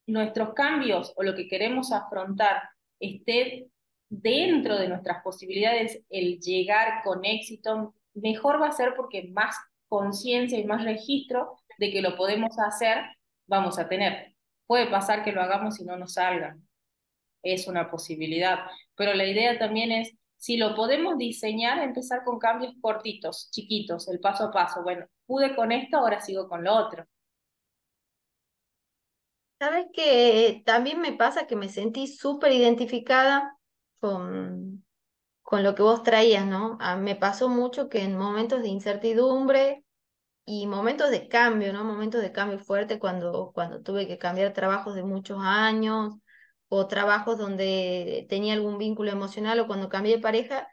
nuestros cambios o lo que queremos afrontar esté dentro de nuestras posibilidades, el llegar con éxito, mejor va a ser porque más conciencia y más registro de que lo podemos hacer, vamos a tener. Puede pasar que lo hagamos y no nos salga. Es una posibilidad. Pero la idea también es, si lo podemos diseñar, empezar con cambios cortitos, chiquitos, el paso a paso. Bueno, pude con esto, ahora sigo con lo otro. Sabes que también me pasa que me sentí súper identificada con, con lo que vos traías, ¿no? Ah, me pasó mucho que en momentos de incertidumbre y momentos de cambio, ¿no? Momentos de cambio fuerte cuando, cuando tuve que cambiar trabajos de muchos años o trabajos donde tenía algún vínculo emocional o cuando cambié de pareja,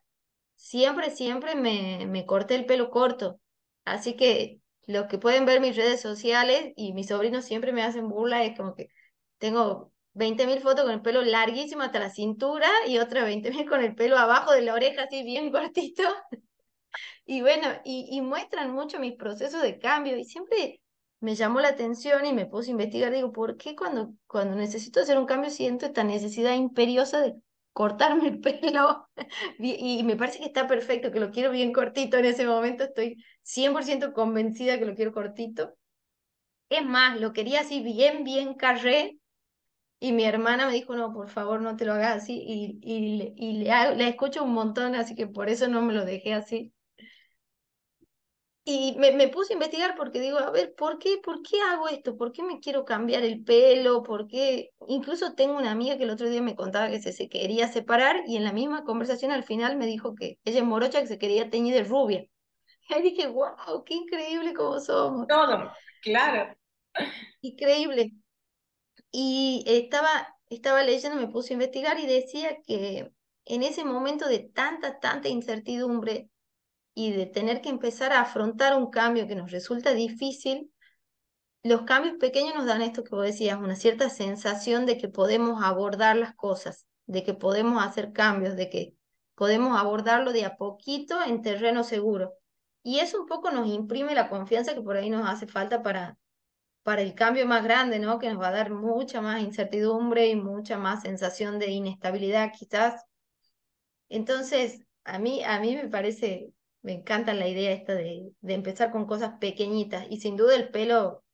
siempre, siempre me, me corté el pelo corto. Así que los que pueden ver mis redes sociales y mis sobrinos siempre me hacen burla, es como que tengo 20.000 fotos con el pelo larguísimo hasta la cintura y otras 20.000 con el pelo abajo de la oreja así bien (laughs) cortito. y bueno, y, y, muestran mucho mis procesos de cambio y siempre me llamó la atención y me puse a investigar, digo, ¿por qué cuando, cuando necesito hacer un cambio siento esta necesidad imperiosa de cortarme el pelo (laughs) y me parece que está perfecto, que lo quiero bien cortito en ese momento, estoy 100% convencida que lo quiero cortito. Es más, lo quería así bien, bien carré y mi hermana me dijo, no, por favor, no te lo hagas así y, y, y le, le escucho un montón, así que por eso no me lo dejé así. Y me, me, puse a investigar porque digo, a ver, ¿por qué, ¿por qué hago esto? ¿Por qué me quiero cambiar el pelo? ¿Por qué? Incluso tengo una amiga que el otro día me contaba que se, se quería separar y en la misma conversación al final me dijo que ella es morocha que se quería teñir de rubia. (laughs) Y dije, wow, qué increíble como somos. Todo, claro. Increíble. Y estaba, estaba leyendo, me puse a investigar y decía que en ese momento de tanta, tanta incertidumbre, y de tener que empezar a afrontar un cambio que nos resulta difícil, los cambios pequeños nos dan esto que vos decías, una cierta sensación de que podemos abordar las cosas, de que podemos hacer cambios, de que podemos abordarlo de a poquito en terreno seguro. Y eso un poco nos imprime la confianza que por ahí nos hace falta para, para el cambio más grande, ¿no? Que nos va a dar mucha más incertidumbre y mucha más sensación de inestabilidad quizás. Entonces, a mí, a mí me parece me encanta la idea esta de, de empezar con cosas pequeñitas y sin duda el pelo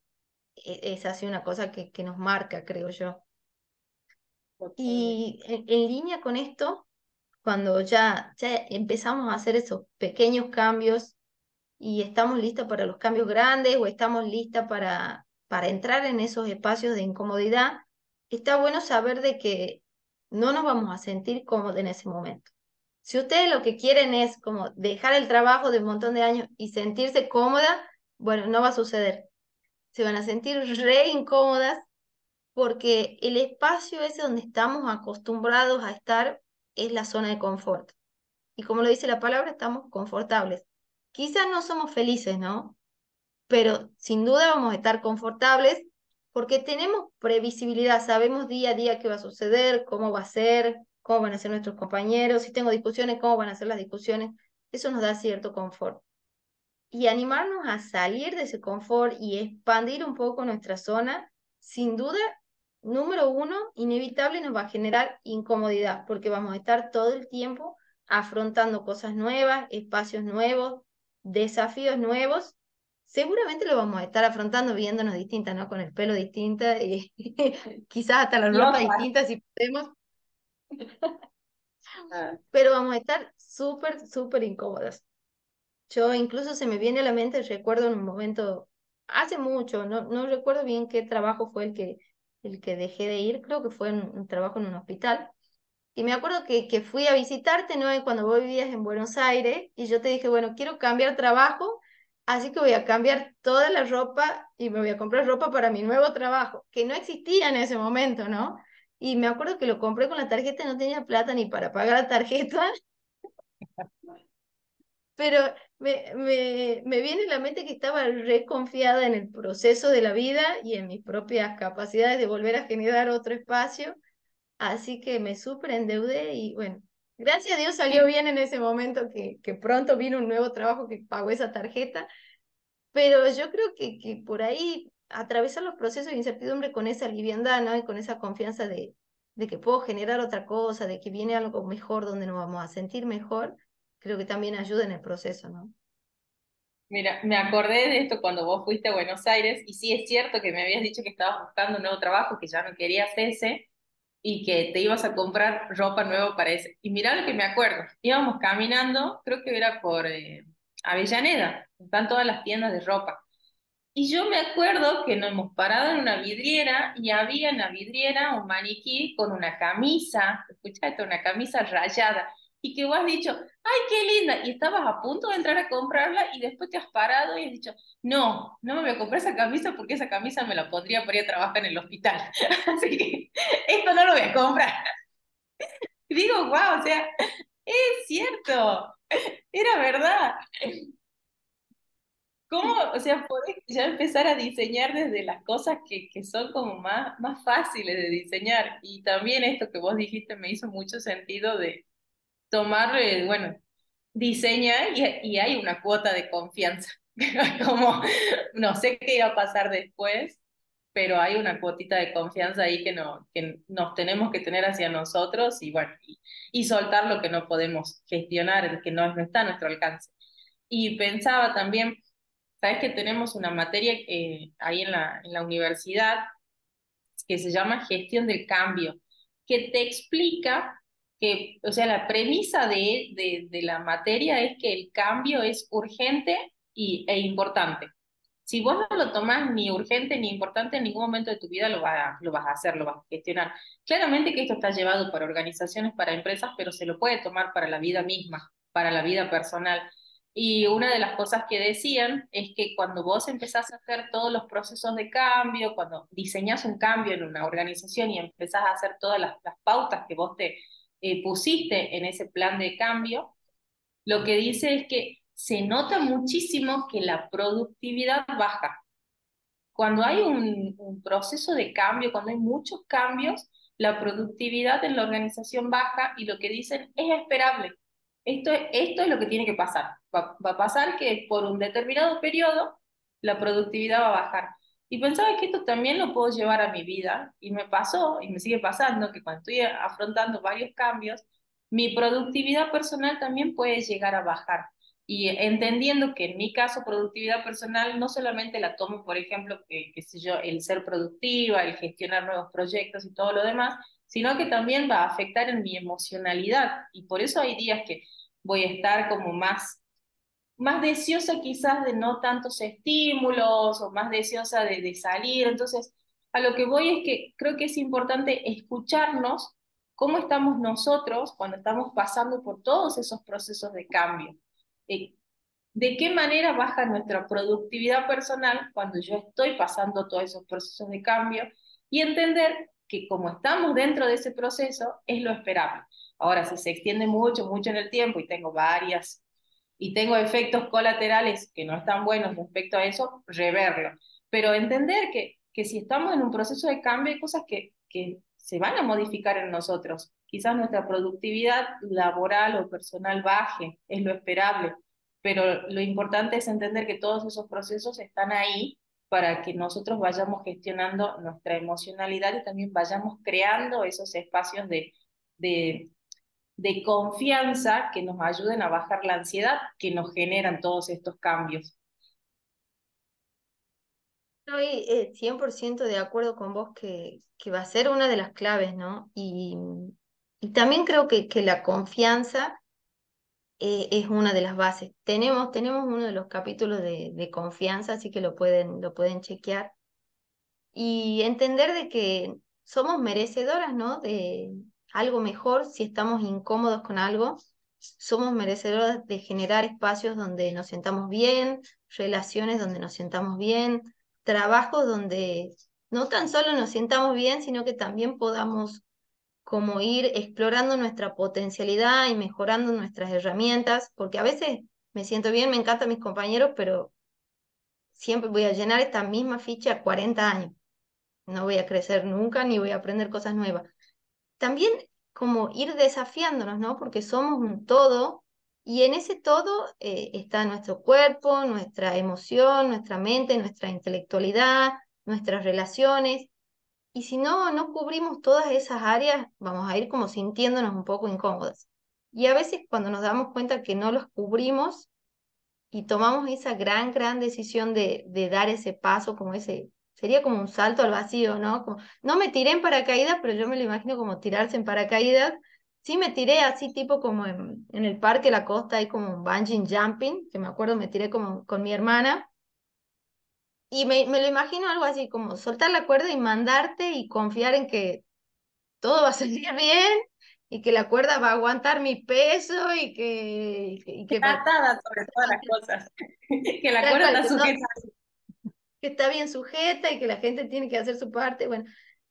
e, es, así una cosa que, que, nos marca, creo yo. Y en, línea con esto, cuando ya, ya empezamos a hacer esos pequeños cambios y estamos listos para los cambios grandes o estamos listas para, para entrar en esos espacios de incomodidad, está bueno saber de que no nos vamos a sentir cómodos en ese momento. Si ustedes lo que quieren es como dejar el trabajo de un montón de años y sentirse cómoda, bueno, no va a suceder. Se van a sentir re incómodas porque el espacio ese donde estamos acostumbrados a estar es la zona de confort. Y como lo dice la palabra, estamos confortables. Quizás no somos felices, ¿no? Pero sin duda vamos a estar confortables porque tenemos previsibilidad, sabemos día a día qué va a suceder, cómo va a ser, cómo van a ser nuestros compañeros, si tengo discusiones, cómo van a ser las discusiones. Eso nos da cierto confort. Y animarnos a salir de ese confort y expandir un poco nuestra zona, sin duda, número uno, inevitable nos va a generar incomodidad, porque vamos a estar todo el tiempo afrontando cosas nuevas, espacios nuevos, desafíos nuevos. Seguramente lo vamos a estar afrontando viéndonos distintas, ¿no? Con el pelo distinto y (laughs) quizás hasta la ropa distinta si podemos. Ah. Pero vamos a estar súper, súper incómodas. Yo incluso se me viene a la mente, recuerdo en un momento, hace mucho, no, no recuerdo bien qué trabajo fue el que, el que dejé de ir, creo que fue un trabajo en un hospital. Y me acuerdo que, que fui a visitarte, ¿no? Cuando vos vivías en Buenos Aires, y yo te dije, bueno, quiero cambiar trabajo, así que voy a cambiar toda la ropa y me voy a comprar ropa para mi nuevo trabajo, que no existía en ese momento, ¿no? Y me acuerdo que lo compré con la tarjeta no tenía plata ni para pagar la tarjeta. (laughs) Pero me, me, me viene la mente que estaba reconfiada en el proceso de la vida y en mis propias capacidades de volver a generar otro espacio. Así que me súper endeudé y bueno, gracias a Dios salió bien en ese momento que, que pronto vino un nuevo trabajo que pagó esa tarjeta. Pero yo creo que, que por ahí atravesar los procesos de incertidumbre con esa liviandad, ¿no? Y con esa confianza de, de que puedo generar otra cosa, de que viene algo mejor donde nos vamos a sentir mejor, creo que también ayuda en el proceso, ¿no? Mira, me acordé de esto cuando vos fuiste a Buenos Aires y sí es cierto que me habías dicho que estabas buscando un nuevo trabajo, que ya no querías ese y que te ibas a comprar ropa nueva para ese. Y mira lo que me acuerdo, íbamos caminando, creo que era por eh, Avellaneda, están todas las tiendas de ropa. Y yo me acuerdo que nos hemos parado en una vidriera y había en la vidriera un maniquí con una camisa, escuchaste, una camisa rayada, y que vos has dicho, ¡ay, qué linda! Y estabas a punto de entrar a comprarla y después te has parado y has dicho, no, no me voy a comprar esa camisa porque esa camisa me la pondría para ir a trabajar en el hospital. (laughs) Así que esto no lo voy a comprar. (laughs) digo, wow, o sea, es cierto, era verdad. ¿Cómo, o sea, podés ya empezar a diseñar desde las cosas que, que son como más, más fáciles de diseñar? Y también esto que vos dijiste me hizo mucho sentido de tomar, eh, bueno, diseña y, y, hay una cuota de confianza. (laughs) como, no sé qué iba a pasar después, pero hay una cuotita de confianza ahí que, no, que nos tenemos que tener hacia nosotros y bueno, y, y soltar lo que no podemos gestionar, que no, no está a nuestro alcance. Y pensaba también, Sabes que tenemos una materia eh, ahí en la, en la universidad que se llama gestión del cambio, que te explica que, o sea, la premisa de, de, de la materia es que el cambio es urgente y, e importante. Si vos no lo tomás ni urgente ni importante, en ningún momento de tu vida lo, va, lo vas a hacer, lo vas a gestionar. Claramente que esto está llevado para organizaciones, para empresas, pero se lo puede tomar para la vida misma, para la vida personal. Y una de las cosas que decían es que cuando vos empezás a hacer todos los procesos de cambio, cuando diseñas un cambio en una organización y empezás a hacer todas las, pautas que vos te eh, pusiste en ese plan de cambio, lo que dice es que se nota muchísimo que la productividad baja. Cuando hay un, un proceso de cambio, cuando hay muchos cambios, la productividad en la organización baja y lo que dicen es esperable esto, esto es lo que tiene que pasar. Va, a pasar que por un determinado periodo la productividad va a bajar. Y pensaba que esto también lo puedo llevar a mi vida y me pasó y me sigue pasando que cuando estoy afrontando varios cambios, mi productividad personal también puede llegar a bajar. Y entendiendo que en mi caso productividad personal no solamente la tomo, por ejemplo, que, qué sé yo, el ser productiva, el gestionar nuevos proyectos y todo lo demás, sino que también va a afectar en mi emocionalidad. Y por eso hay días que voy a estar como más, más deseosa quizás de no tantos estímulos o más deseosa de, de salir. Entonces, a lo que voy es que creo que es importante escucharnos cómo estamos nosotros cuando estamos pasando por todos esos procesos de cambio. Eh, ¿De qué manera baja nuestra productividad personal cuando yo estoy pasando todos esos procesos de cambio? Y entender que como estamos dentro de ese proceso, es lo esperable. Ahora, si se extiende mucho, mucho en el tiempo y tengo varias, y tengo efectos colaterales que no están buenos respecto a eso, reverlo. Pero entender que, que si estamos en un proceso de cambio, hay cosas que, que se van a modificar en nosotros. Quizás nuestra productividad laboral o personal baje, es lo esperable, pero lo importante es entender que todos esos procesos están ahí para que nosotros vayamos gestionando nuestra emocionalidad y también vayamos creando esos espacios de, de, confianza que nos ayuden a bajar la ansiedad que nos generan todos estos cambios. Estoy 100% eh, de acuerdo con vos que, que, va a ser una de las claves, ¿no? Y, y también creo que, que la confianza eh, es una de las bases. Tenemos, tenemos uno de los capítulos de, confianza, así que lo pueden, lo pueden chequear. Y entender de que somos merecedoras, ¿no? De algo mejor si estamos incómodos con algo. Somos merecedoras de generar espacios donde nos sentamos bien, relaciones donde nos sentamos bien, trabajos donde no tan solo nos sintamos bien, sino que también podamos como ir explorando nuestra potencialidad y mejorando nuestras herramientas, porque a veces me siento bien, me encantan mis compañeros, pero siempre voy a llenar esta misma ficha a 40 años. No voy a crecer nunca ni voy a aprender cosas nuevas. También como ir desafiándonos, ¿no? Porque somos un todo y en ese todo eh, está nuestro cuerpo, nuestra emoción, nuestra mente, nuestra intelectualidad, nuestras relaciones. Y si no, no cubrimos todas esas áreas, vamos a ir como sintiéndonos un poco incómodas. Y a veces cuando nos damos cuenta que no los cubrimos y tomamos esa gran, gran decisión de, de dar ese paso, como ese, sería como un salto al vacío, ¿no? Como, no me tiré en paracaídas, pero yo me lo imagino como tirarse en paracaídas. Sí me tiré así tipo como en, el parque La Costa, hay como un bungee jumping, que me acuerdo me tiré como con mi hermana, y me, me, lo imagino algo así, como soltar la cuerda y mandarte y confiar en que todo va a (laughs) salir bien y que la cuerda va a aguantar mi peso y que... Y que está atada sobre todas las cosas. (laughs) que la cuerda está sujeta. Que está bien sujeta y que la gente tiene que hacer su parte. Bueno,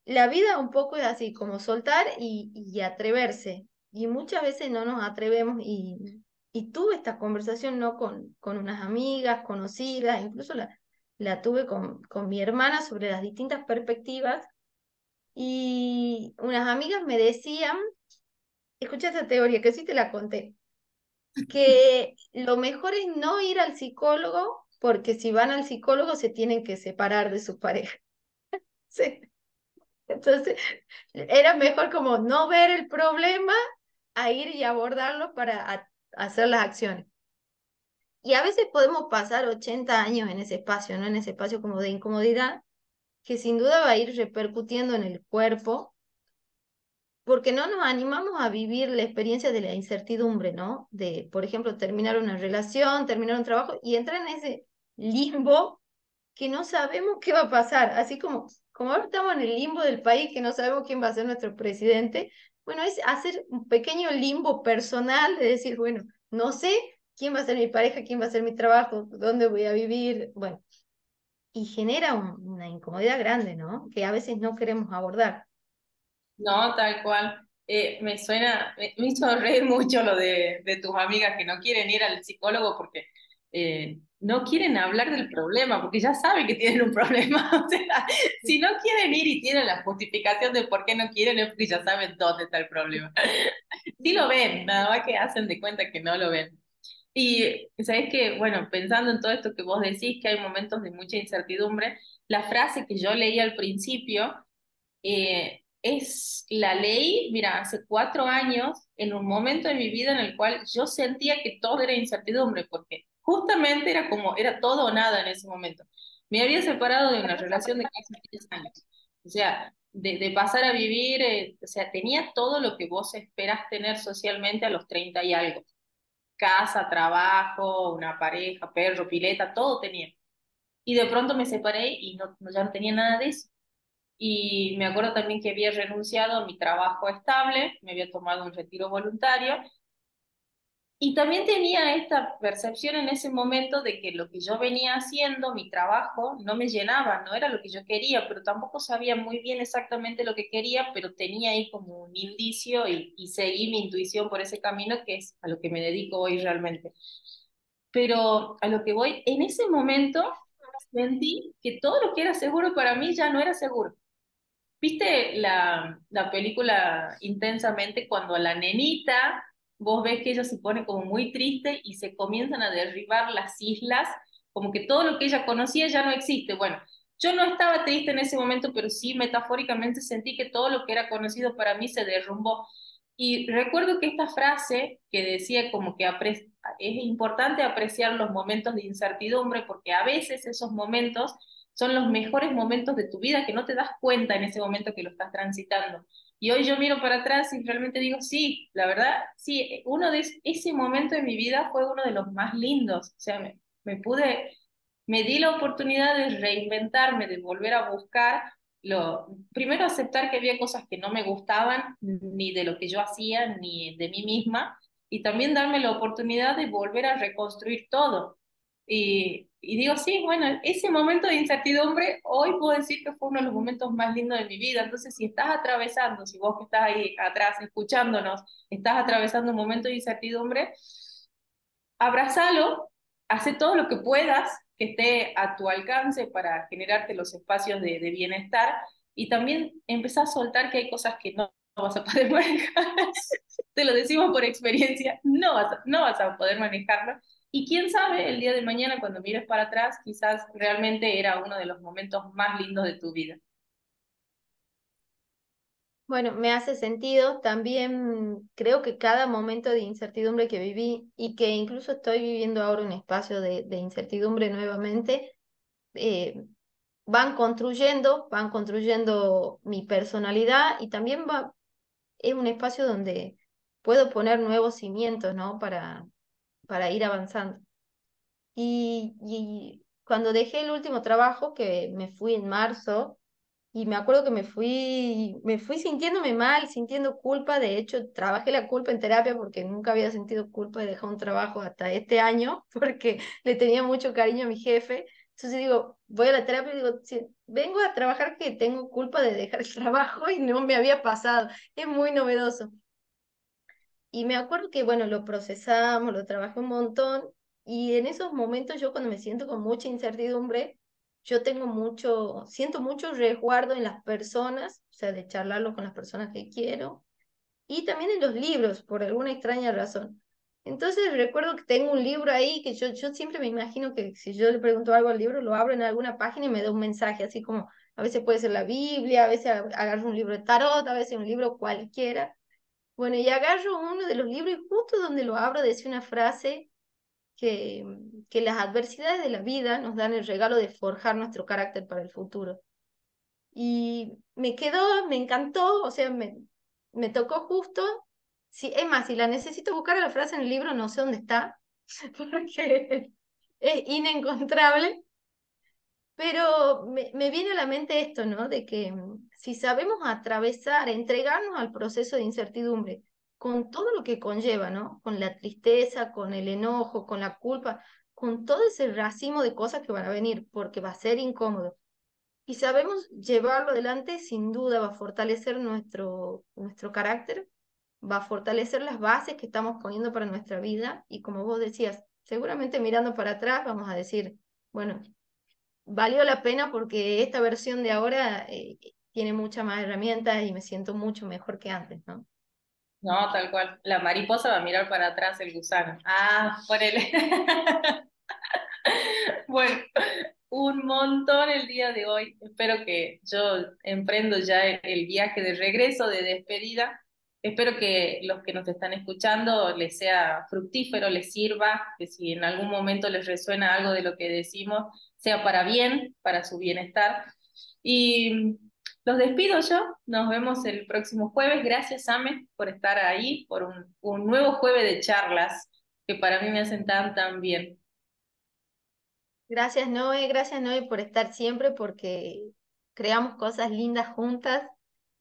la vida un poco es así, como soltar y, y atreverse. Y muchas veces no nos atrevemos y, y tuve esta conversación no con, con unas amigas conocidas, incluso la, la tuve con, con mi hermana sobre las distintas perspectivas y unas amigas me decían, escucha esta teoría que sí te la conté, que (laughs) lo mejor es no ir al psicólogo porque si van al psicólogo se tienen que separar de su pareja. (laughs) sí. Entonces, era mejor como no ver el problema a ir y abordarlo para hacer las acciones. Y a veces podemos pasar 80 años en ese espacio, ¿no? En ese espacio como de incomodidad, que sin duda va a ir repercutiendo en el cuerpo, porque no nos animamos a vivir la experiencia de la incertidumbre, ¿no? De, por ejemplo, terminar una relación, terminar un trabajo y entrar en ese limbo que no sabemos qué va a pasar, así como, como ahora estamos en el limbo del país, que no sabemos quién va a ser nuestro presidente, bueno, es hacer un pequeño limbo personal de decir, bueno, no sé, quién va a ser mi pareja, quién va a ser mi trabajo, dónde voy a vivir, bueno, y genera una incomodidad grande, ¿no? Que a veces no queremos abordar. No, tal cual. Eh, me suena, me, hizo reír mucho lo de, de, tus amigas que no quieren ir al psicólogo porque eh, no quieren hablar del problema, porque ya saben que tienen un problema. (laughs) O sea, si no quieren ir y tienen la justificación de por qué no quieren, es porque ya saben dónde está el problema. (laughs) Sí lo ven, nada más que hacen de cuenta que no lo ven. Y sabes que, bueno, pensando en todo esto que vos decís, que hay momentos de mucha incertidumbre, la frase que yo leí al principio eh, es la ley, mira, hace cuatro años, en un momento de mi vida en el cual yo sentía que todo era incertidumbre, porque justamente era como, era todo o nada en ese momento. Me había separado de una relación de casi 10 años. O sea, de, de pasar a vivir, eh, o sea, tenía todo lo que vos esperas tener socialmente a los 30 y algo casa, trabajo, una pareja, perro, pileta, todo tenía. Y de pronto me separé y no, ya no tenía nada de eso. Y me acuerdo también que había renunciado a mi trabajo estable, me había tomado un retiro voluntario y también tenía esta percepción en ese momento de que lo que yo venía haciendo, mi trabajo, no me llenaba, no era lo que yo quería, pero tampoco sabía muy bien exactamente lo que quería, pero tenía ahí como un indicio y, seguí mi intuición por ese camino que es a lo que me dedico hoy realmente. Pero a lo que voy, en ese momento sentí que todo lo que era seguro para mí ya no era seguro. ¿Viste la, la película Intensamente cuando la nenita, vos ves que ella se pone como muy triste y se comienzan a derribar las islas, como que todo lo que ella conocía ya no existe? Bueno, yo no estaba triste en ese momento, pero sí metafóricamente sentí que todo lo que era conocido para mí se derrumbó. Y recuerdo que esta frase que decía como que es importante apreciar los momentos de incertidumbre porque a veces esos momentos son los mejores momentos de tu vida que no te das cuenta en ese momento que lo estás transitando. Y hoy yo miro para atrás y realmente digo, sí, la verdad, sí, uno de ese momento de mi vida fue uno de los más lindos. O sea, me, me pude, me di la oportunidad de reinventarme, de volver a buscar lo, primero aceptar que había cosas que no me gustaban, ni de lo que yo hacía, ni de mí misma, y también darme la oportunidad de volver a reconstruir todo. Y, y digo, sí, bueno, ese momento de incertidumbre, hoy puedo decir que fue uno de los momentos más lindos de mi vida. Entonces, si estás atravesando, si vos que estás ahí atrás escuchándonos, estás atravesando un momento de incertidumbre, abrazalo, hace todo lo que puedas que esté a tu alcance para generarte los espacios de, bienestar y también empezar a soltar que hay cosas que no, vas a poder (laughs) manejar. Te lo decimos por experiencia, no vas, no vas a poder manejarlo. Y quién sabe, el día de mañana cuando mires para atrás, quizás realmente era uno de los momentos más lindos de tu vida. Bueno, me hace sentido. También creo que cada momento de incertidumbre que viví y que incluso estoy viviendo ahora un espacio de, incertidumbre nuevamente, eh, van construyendo, van construyendo mi personalidad y también va, es un espacio donde puedo poner nuevos cimientos, ¿no? Para, para ir avanzando. Y, y cuando dejé el último trabajo, que me fui en marzo, y me acuerdo que me fui, me fui sintiéndome mal, sintiendo culpa. De hecho, trabajé la culpa en terapia porque nunca había sentido culpa de dejar un trabajo hasta este año, (laughs) porque le tenía mucho cariño a mi jefe. Entonces digo, voy a la terapia y digo, vengo a trabajar que tengo culpa de dejar el (laughs) trabajo y no me había pasado. Es muy novedoso. Y me acuerdo que, bueno, lo procesamos, lo trabajé un montón. Y en esos momentos yo cuando me siento con mucha incertidumbre, yo tengo mucho, siento mucho resguardo en las personas, o sea, de charlarlo con las personas que quiero, y también en los libros, por alguna extraña razón. Entonces recuerdo que tengo un libro ahí que yo, yo siempre me imagino que si yo le pregunto algo al libro, lo abro en alguna página y me da un mensaje, así como a veces puede ser la Biblia, a veces agarro un libro de tarot, a veces un libro cualquiera. Bueno, y agarro uno de los libros y justo donde lo abro decía una frase que, que las adversidades de la vida nos dan el regalo de forjar nuestro carácter para el futuro. Y me quedó, me encantó, o sea, me, me tocó justo. Si, es más, si la necesito buscar la frase en el libro, no sé dónde está, (laughs) porque es inencontrable. Pero me, me, viene a la mente esto, ¿no? De que mm, si sabemos atravesar, entregarnos al proceso de incertidumbre, con todo lo que conlleva, ¿no? Con la tristeza, con el enojo, con la culpa, con todo ese racimo de cosas que van a venir, porque va a ser incómodo. Y sabemos llevarlo adelante, sin duda va a fortalecer nuestro, nuestro carácter, va a fortalecer las bases que estamos poniendo para nuestra vida. Y como vos decías, seguramente mirando para atrás vamos a decir, bueno, valió la pena porque esta versión de ahora eh, tiene muchas más herramientas y me siento mucho mejor que antes, ¿no? No, tal cual. La mariposa va a mirar para atrás el gusano. Ah, él. (laughs) bueno, un montón el día de hoy. Espero que yo emprendo ya el, viaje de regreso, de despedida. Espero que los que nos están escuchando les sea fructífero, les sirva, que si en algún momento les resuena algo de lo que decimos, sea para bien, para su bienestar. Y los despido yo, nos vemos el próximo jueves. Gracias, Ame, por estar ahí, por un, nuevo jueves de charlas que para mí me hacen tan, tan bien. Gracias, Noé, gracias, Noé, por estar siempre, porque creamos cosas lindas juntas.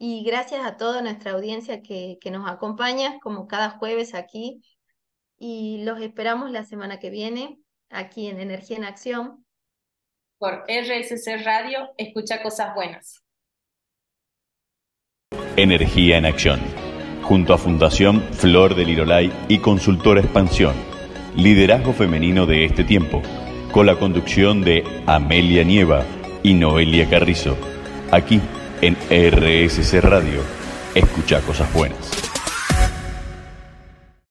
Y gracias a toda nuestra audiencia que nos acompaña, como cada jueves aquí. Y los esperamos la semana que viene, aquí en Energía en Acción. Por RSC Radio, escucha cosas buenas. Energía en Acción, junto a Fundación Flor del Irolay y Consultora Expansión, liderazgo femenino de este tiempo, con la conducción de Amelia Nieva y Noelia Carrizo, aquí en RSC Radio. Escucha cosas buenas.